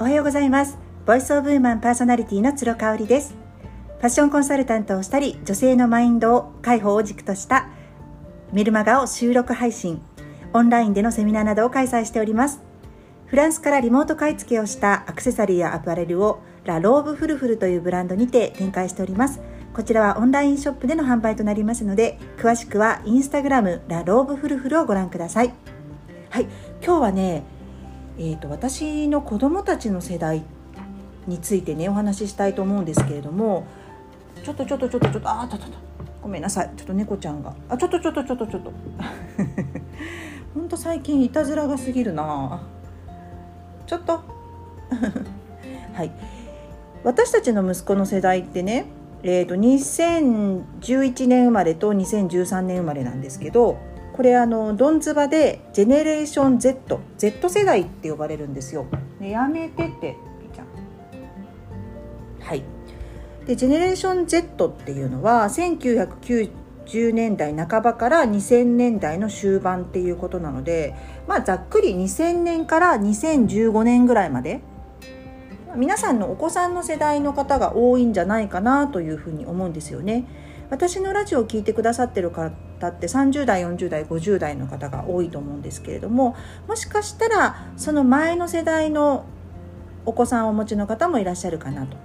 おはようございます。 Voice of Woman パーソナリティの鶴香織です。ファッションコンサルタントをしたり女性のマインドを解放を軸としたメルマガを収録配信オンラインでのセミナーなどを開催しております。フランスからリモート買い付けをしたアクセサリーやアパレルをラローブフルフルというブランドにて展開しております。こちらはオンラインショップでの販売となりますので詳しくはインスタグラムラローブフルフルをご覧ください。はい今日はねえーと、私の子供たちの世代についてねお話ししたいと思うんですけれどもちょっとちょっとちょっとちょっとああちょっとごめんなさい。ちょっと猫ちゃんが。あちょっとちょっとちょっとちょっと。ほんと最近いたずらが過ぎるな。ちょっと。はい。私たちの息子の世代ってねえーと2011年生まれと2013年生まれなんですけどこれあのドンズバでジェネレーション Z Z 世代って呼ばれるんですよ。ね、やめてって。はいでジェネレーション Z っていうのは1990年代半ばから2000年代の終盤っていうことなので、まあ、ざっくり2000年から2015年ぐらいまで皆さんのお子さんの世代の方が多いんじゃないかなというふうに思うんですよね。私のラジオを聴いてくださってる方って30代40代50代の方が多いと思うんですけれどももしかしたらその前の世代のお子さんをお持ちの方もいらっしゃるかなと。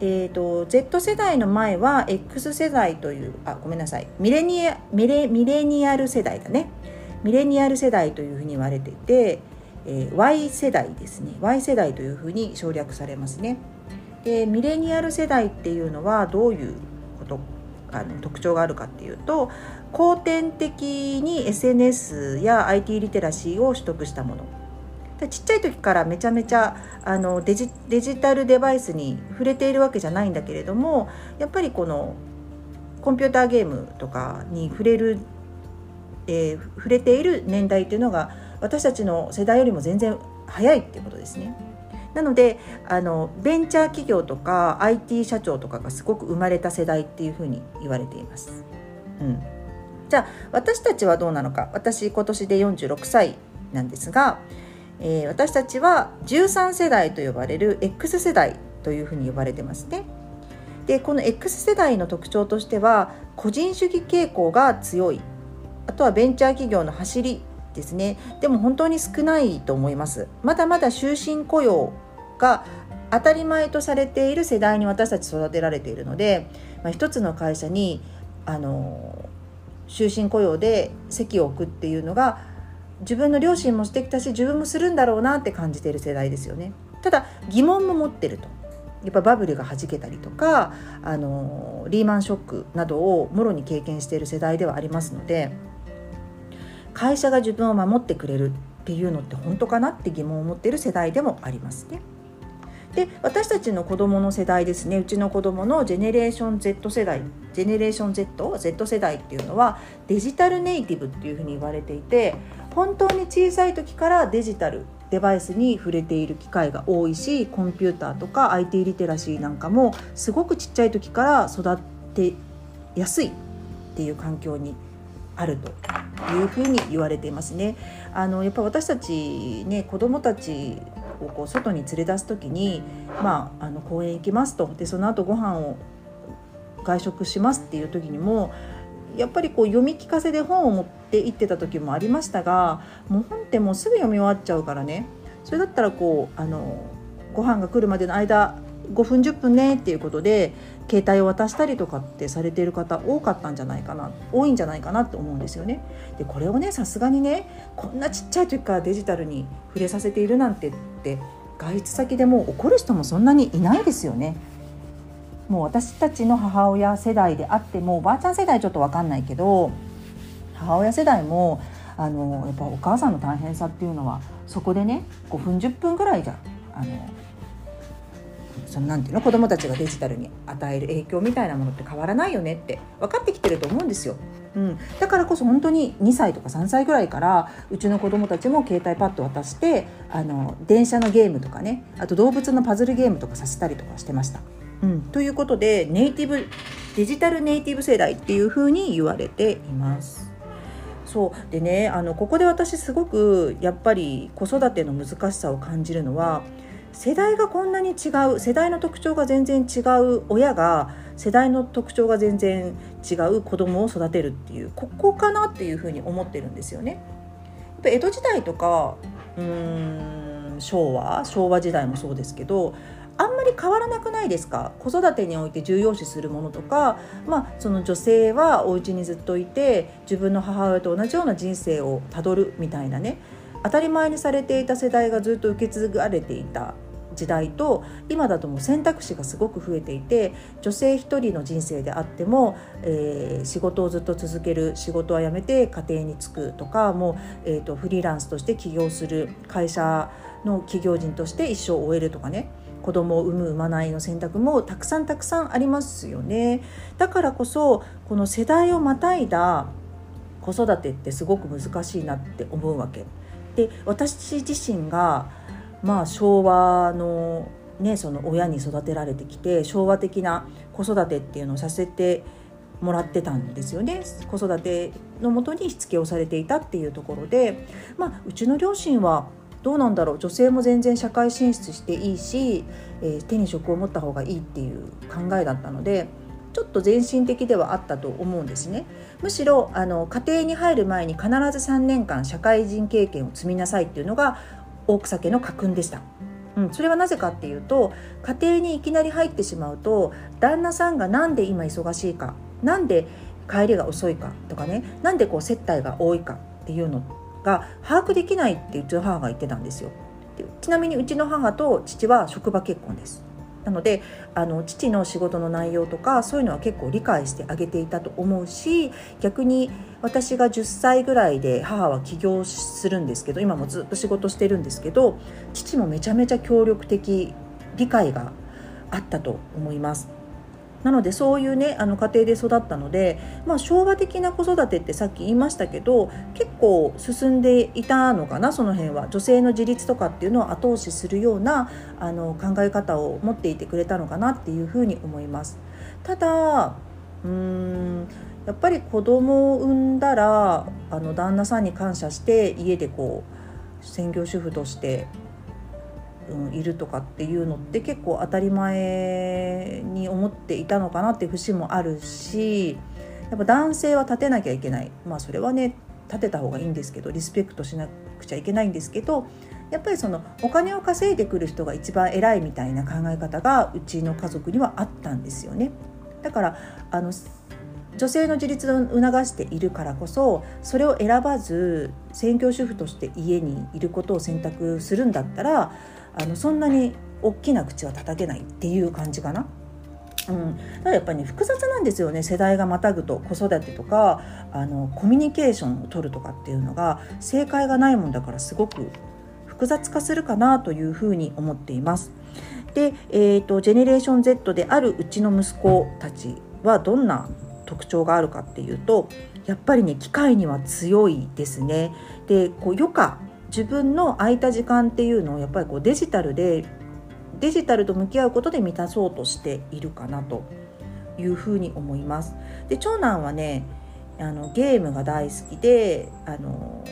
えーと、Z 世代の前は X 世代というあごめんなさいミレニアミレミレニアル世代だねミレニアル世代というふうに言われていて、えー、Y 世代ですね。Y 世代というふうに省略されますね。でミレニアル世代っていうのはどういうことあの特徴があるかっていうと後天的に SNS や IT リテラシーを取得したもの。ちっちゃい時からめちゃめちゃあのデジデジタルデバイスに触れているわけじゃないんだけれどもやっぱりこのコンピューターゲームとかに触れる、えー、触れている年代っていうのが私たちの世代よりも全然早いっていうことですね。なのであのベンチャー企業とか IT 社長とかがすごく生まれた世代っていうふうに言われています。うん、じゃあ私たちはどうなのか私今年で46歳なんですが、えー、私たちは13世代と呼ばれる X 世代というふうに呼ばれてますね。でこの X 世代の特徴としては個人主義傾向が強いあとはベンチャー企業の走りですね。でも本当に少ないと思います。まだまだ終身雇用が当たり前とされている世代に私たち育てられているので、まあ、一つの会社にあの終身雇用で席を置くっていうのが自分の両親もしてきたし自分もするんだろうなって感じている世代ですよね。ただ疑問も持ってると。やっぱバブルがはじけたりとかあのリーマンショックなどをもろに経験している世代ではありますので会社が自分を守ってくれるっていうのって本当かなって疑問を持ってる世代でもありますね。で私たちの子どもの世代ですねうちの子どものジェネレーション Z 世代ジェネレーション Z Z 世代っていうのはデジタルネイティブっていうふうに言われていて本当に小さい時からデジタルデバイスに触れている機会が多いしコンピューターとか IT リテラシーなんかもすごくちっちゃい時から育ってやすいっていう環境にあるというふうに言われていますね。あのやっぱ私たちね子どもたちをこう外に連れ出す時に、まあ、あの公園行きますとでその後ご飯を外食しますっていう時にもやっぱりこう読み聞かせで本を持って行ってた時もありましたがもう本ってもうすぐ読み終わっちゃうからねそれだったらこうあのご飯が来るまでの間5分10分ねっていうことで携帯を渡したりとかってされている方多かったんじゃないかな多いんじゃないかなって思うんですよね。でこれをねさすがにねこんなちっちゃい時からデジタルに触れさせているなんてって外出先でも怒る人もそんなにいないですよね。もう私たちの母親世代であってもおばあちゃん世代ちょっと分かんないけど母親世代もあのやっぱお母さんの大変さっていうのはそこでね5分10分ぐらいじゃあのそのなんていうの子どもたちがデジタルに与える影響みたいなものって変わらないよねって分かってきてると思うんですよ。うん、だからこそ本当に2歳とか3歳ぐらいからうちの子どもたちも携帯パッド渡してあの電車のゲームとかねあと動物のパズルゲームとかさせたりとかしてました。うん、ということでネイティブデジタルネイティブ世代っていうふうに言われています。そうでねあのここで私すごくやっぱり子育ての難しさを感じるのは世代がこんなに違う世代の特徴が全然違う親が世代の特徴が全然違う子供を育てるっていうここかなっていうふうに思ってるんですよね。やっぱ江戸時代とかうーん昭和昭和時代もそうですけどあんまり変わらなくないですか？子育てにおいて重要視するものとか、まあ、その女性はお家にずっといて自分の母親と同じような人生をたどるみたいなね当たり前にされていた世代がずっと受け継がれていた時代と今だともう選択肢がすごく増えていて女性一人の人生であっても、えー、仕事をずっと続ける仕事は辞めて家庭に就くとかもう、えーとフリーランスとして起業する会社の企業人として一生を終えるとかね子供を産む産まないの選択もたくさんたくさんありますよね。だからこそこの世代をまたいだ子育てってすごく難しいなって思うわけ。で私自身がまあ昭和のねその親に育てられてきて昭和的な子育てっていうのをさせてもらってたんですよね。子育てのもとにしつけをされていたっていうところで、まあ、うちの両親はどうなんだろう。女性も全然社会進出していいし、えー、手に職を持った方がいいっていう考えだったのでちょっと前進的ではあったと思うんですね。むしろあの家庭に入る前に必ず3年間社会人経験を積みなさいっていうのが大草家の家訓でした。うん、それはなぜかっていうと家庭にいきなり入ってしまうと旦那さんが何で今忙しいか何で帰りが遅いかとかねなんでこう接待が多いかっていうのが把握できないってうちの母が言ってたんですよ。ちなみにうちの母と父は職場結婚です。なのであの父の仕事の内容とかそういうのは結構理解してあげていたと思うし逆に私が10歳ぐらいで母は起業するんですけど今もずっと仕事してるんですけど父もめちゃめちゃ協力的理解があったと思います。なのでそういうねあの家庭で育ったので、まあ、昭和的な子育てってさっき言いましたけど結構進んでいたのかなその辺は女性の自立とかっていうのを後押しするようなあの考え方を持っていてくれたのかなっていうふうに思います。ただうーんやっぱり子供を産んだらあの旦那さんに感謝して家でこう専業主婦としてうん、いるとかっていうのって結構当たり前に思っていたのかなっていう節もあるしやっぱ男性は立てなきゃいけないまあそれはね立てた方がいいんですけどリスペクトしなくちゃいけないんですけどやっぱりそのお金を稼いでくる人が一番偉いみたいな考え方がうちの家族にはあったんですよね。だからあの女性の自立を促しているからこそそれを選ばず専業主婦として家にいることを選択するんだったらあのそんなに大きな口は叩けないっていう感じかな。うん、ただやっぱりね複雑なんですよね世代がまたぐと子育てとかあのコミュニケーションを取るとかっていうのが正解がないもんだからすごく複雑化するかなというふうに思っています。で、えーと、ジェネレーション Z であるうちの息子たちはどんな特徴があるかっていうとやっぱりね機械には強いですね。でこう余暇自分の空いた時間っていうのをやっぱりこうデジタルでデジタルと向き合うことで満たそうとしているかなというふうに思います。で長男はねあのゲームが大好きであの、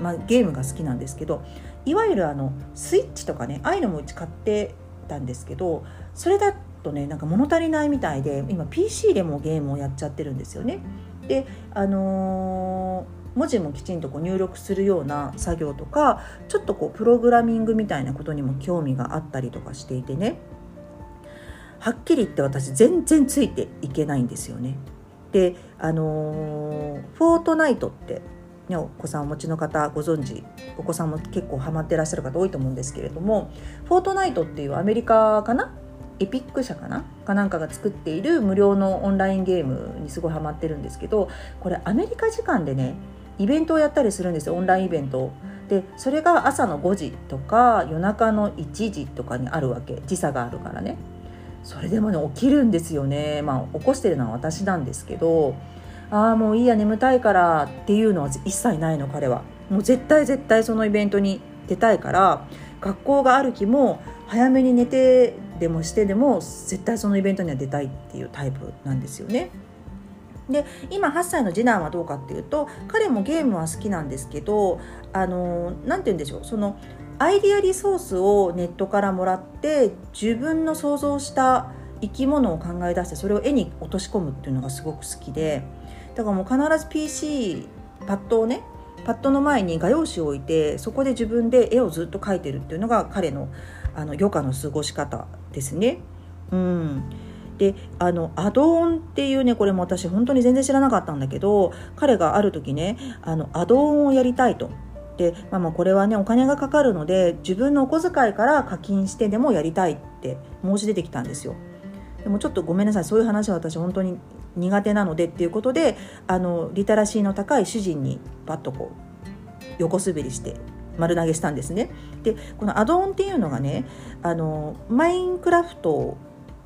まあ、ゲームが好きなんですけどいわゆるあのスイッチとかねああいうのもうち買ってたんですけどそれだとねなんか物足りないみたいで今 PC でもゲームをやっちゃってるんですよね。であのー文字もきちんとこう入力するような作業とかちょっとこうプログラミングみたいなことにも興味があったりとかしていてね。はっきり言って私全然ついていけないんですよね。であのー、フォートナイトってね、お子さんお持ちの方ご存知お子さんも結構ハマってらっしゃる方多いと思うんですけれどもフォートナイトっていうアメリカかな？エピック社かな？かなんかが作っている無料のオンラインゲームにすごいハマってるんですけどこれアメリカ時間でねイベントをやったりするんですよオンラインイベントでそれが朝の5時とか夜中の1時とかにあるわけ。時差があるからね。それでもね起きるんですよね。まあ起こしてるのは私なんですけどああもういいや眠たいからっていうのは一切ないの彼は。もう絶対絶対そのイベントに出たいから学校がある日も早めに寝てでもしてでも絶対そのイベントには出たいっていうタイプなんですよね。で今8歳の次男はどうかっていうと彼もゲームは好きなんですけどあの何て言うんでしょうそのアイディアリソースをネットからもらって自分の想像した生き物を考え出してそれを絵に落とし込むっていうのがすごく好きでだからもう必ず PC パッドをねパッドの前に画用紙を置いてそこで自分で絵をずっと描いてるっていうのが彼のあの余暇の過ごし方ですね。うん、であのアドオンっていうねこれも私本当に全然知らなかったんだけど彼がある時ねあのアドオンをやりたいと。でまあ、まあこれはねお金がかかるので自分のお小遣いから課金してでもやりたいって申し出てきたんですよ。でもちょっとごめんなさいそういう話は私本当に苦手なのでっていうことであのリテラシーの高い主人にパッとこう横滑りして丸投げしたんですね。でこのアドオンっていうのがねあのマインクラフト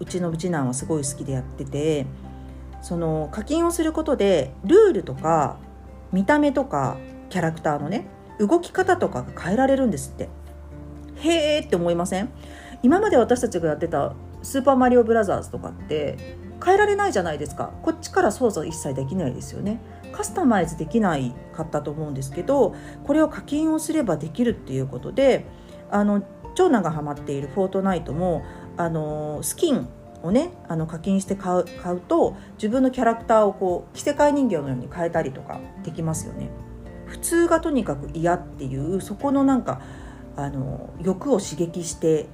うちの次男はすごい好きでやっててその課金をすることでルールとか見た目とかキャラクターのね動き方とかが変えられるんですって。へえって思いません？今まで私たちがやってた「スーパーマリオブラザーズ」とかって変えられないじゃないですか。こっちから操作一切できないですよね。カスタマイズできないかったと思うんですけどこれを課金をすればできるっていうことであの長男がハマっている「フォートナイトも」あのスキンをねあの課金して買う買うと自分のキャラクターをこう着せ替え人形のように変えたりとかできますよね。普通がとにかく嫌っていうそこのなんかあの欲を刺激して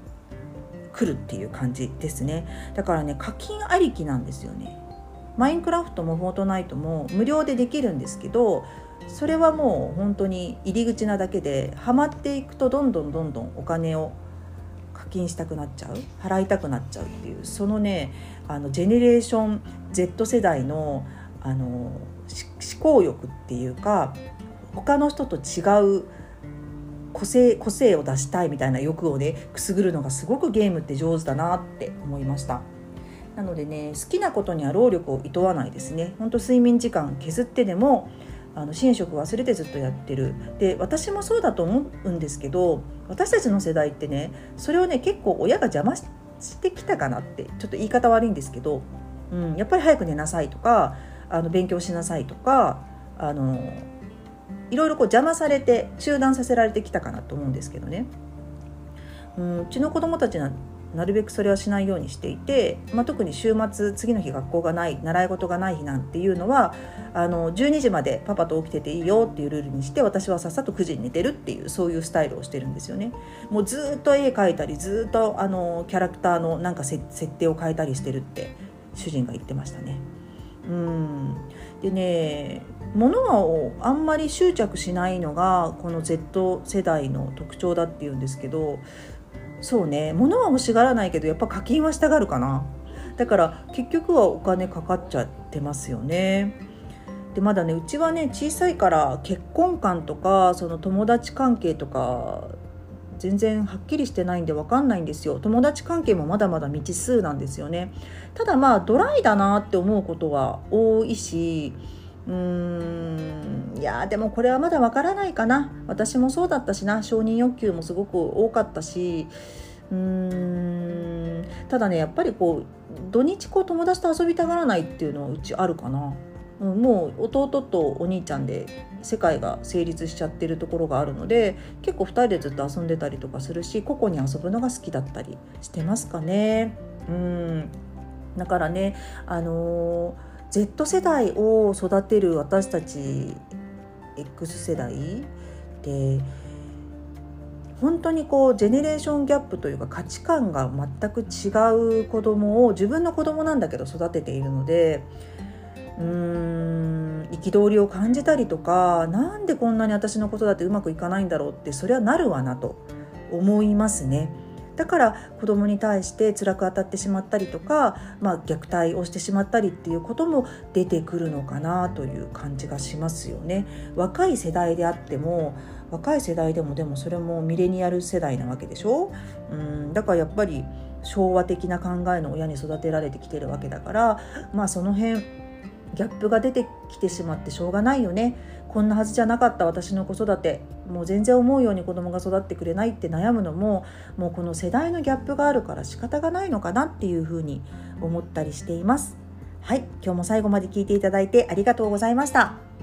くるっていう感じですねだからね課金ありきなんですよねマインクラフトもフォートナイトも無料でできるんですけどそれはもう本当に入り口なだけでハマっていくとどんどんどんどんお金を金したくなっちゃう払いたくなっちゃうっていうそのねあのジェネレーション Z 世代のあの思考欲っていうか他の人と違う個性個性を出したいみたいな欲をねくすぐるのがすごくゲームって上手だなって思いました。なのでね好きなことには労力をいとわないですね。ほんと睡眠時間削ってでもあの寝食忘れてずっとやってるで私もそうだと思うんですけど私たちの世代ってねそれをね結構親が邪魔してきたかなってちょっと言い方悪いんですけど、うん、やっぱり早く寝なさいとかあの勉強しなさいとかあのいろいろこう邪魔されて中断させられてきたかなと思うんですけどね。うん、うちの子供たちはなるべくそれはしないようにしていて、まあ、特に週末次の日学校がない習い事がない日なんていうのはあの12時までパパと起きてていいよっていうルールにして私はさっさと9時に寝てるっていうそういうスタイルをしてるんですよね。もうずっと絵描いたりずっとあのキャラクターのなんか設定を変えたりしてるって主人が言ってましたね。うんでね物をあんまり執着しないのがこの Z 世代の特徴だっていうんですけどそうね。物は欲しがらないけどやっぱ課金はしたがるかな。だから結局はお金かかっちゃってますよね。でまだねうちはね小さいから結婚観とかその友達関係とか全然はっきりしてないんで分かんないんですよ。友達関係もまだまだ未知数なんですよね。ただまあドライだなって思うことは多いしうーん。いやでもこれはまだわからないかな。私もそうだったしな。承認欲求もすごく多かったし。うーん。ただねやっぱりこう土日こう友達と遊びたがらないっていうのはうちあるかな、うん、もう弟とお兄ちゃんで世界が成立しちゃってるところがあるので結構2人でずっと遊んでたりとかするし個々に遊ぶのが好きだったりしてますかね。うん。だからねあのー Z 世代を育てる私たち X 世代で本当にこうジェネレーションギャップというか価値観が全く違う子供を自分の子供なんだけど育てているのでうーん憤りを感じたりとかなんでこんなに私のことだってうまくいかないんだろうってそれはなるわなと思いますね。だから子供に対して辛く当たってしまったりとか、まあ、虐待をしてしまったりっていうことも出てくるのかなという感じがしますよね。若い世代であっても若い世代でもでもそれもミレニアル世代なわけでしょ？うんだからやっぱり昭和的な考えの親に育てられてきてるわけだからまあその辺ギャップが出てきてしまってしょうがないよね。こんなはずじゃなかった私の子育て。もう全然思うように子供が育ってくれないって悩むのももうこの世代のギャップがあるから仕方がないのかなっていうふうに思ったりしています。はい今日も最後まで聞いていただいてありがとうございました。